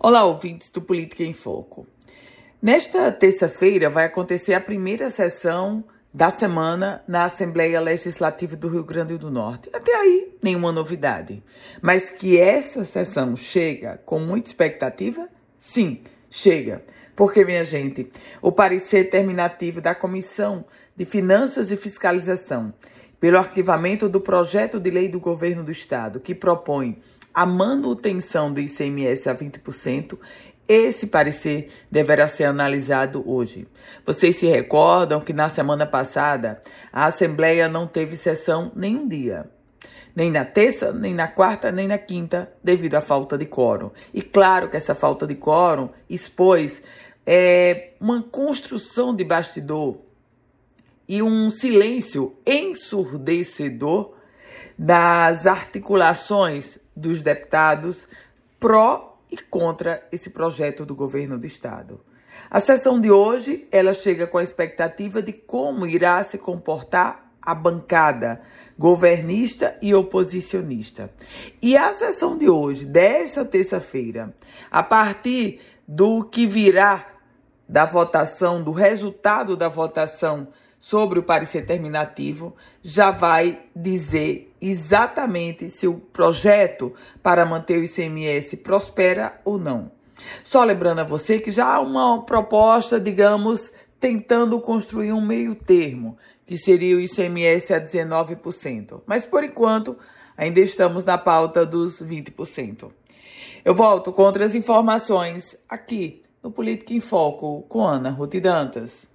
Olá, ouvintes do Política em Foco. Nesta terça-feira vai acontecer a primeira sessão da semana na Assembleia Legislativa do Rio Grande do Norte. Até aí, nenhuma novidade. Mas que essa sessão chega com muita expectativa? Sim, chega. Porque, minha gente, o parecer terminativo da Comissão de Finanças e Fiscalização pelo arquivamento do projeto de lei do governo do estado que propõe a manutenção do ICMS a 20%, esse parecer deverá ser analisado hoje. Vocês se recordam que na semana passada a Assembleia não teve sessão nenhum dia. Nem na terça, nem na quarta, nem na quinta, devido à falta de quórum. E claro que essa falta de quórum expôs é, uma construção de bastidor e um silêncio ensurdecedor das articulações dos deputados pró e contra esse projeto do governo do estado. A sessão de hoje, ela chega com a expectativa de como irá se comportar a bancada governista e oposicionista. E a sessão de hoje, desta terça-feira, a partir do que virá da votação, do resultado da votação sobre o parecer terminativo já vai dizer exatamente se o projeto para manter o ICMS prospera ou não. Só lembrando a você que já há uma proposta, digamos, tentando construir um meio termo, que seria o ICMS a 19%. Mas por enquanto, ainda estamos na pauta dos 20%. Eu volto com outras informações aqui no Política em Foco com Ana Ruth Dantas.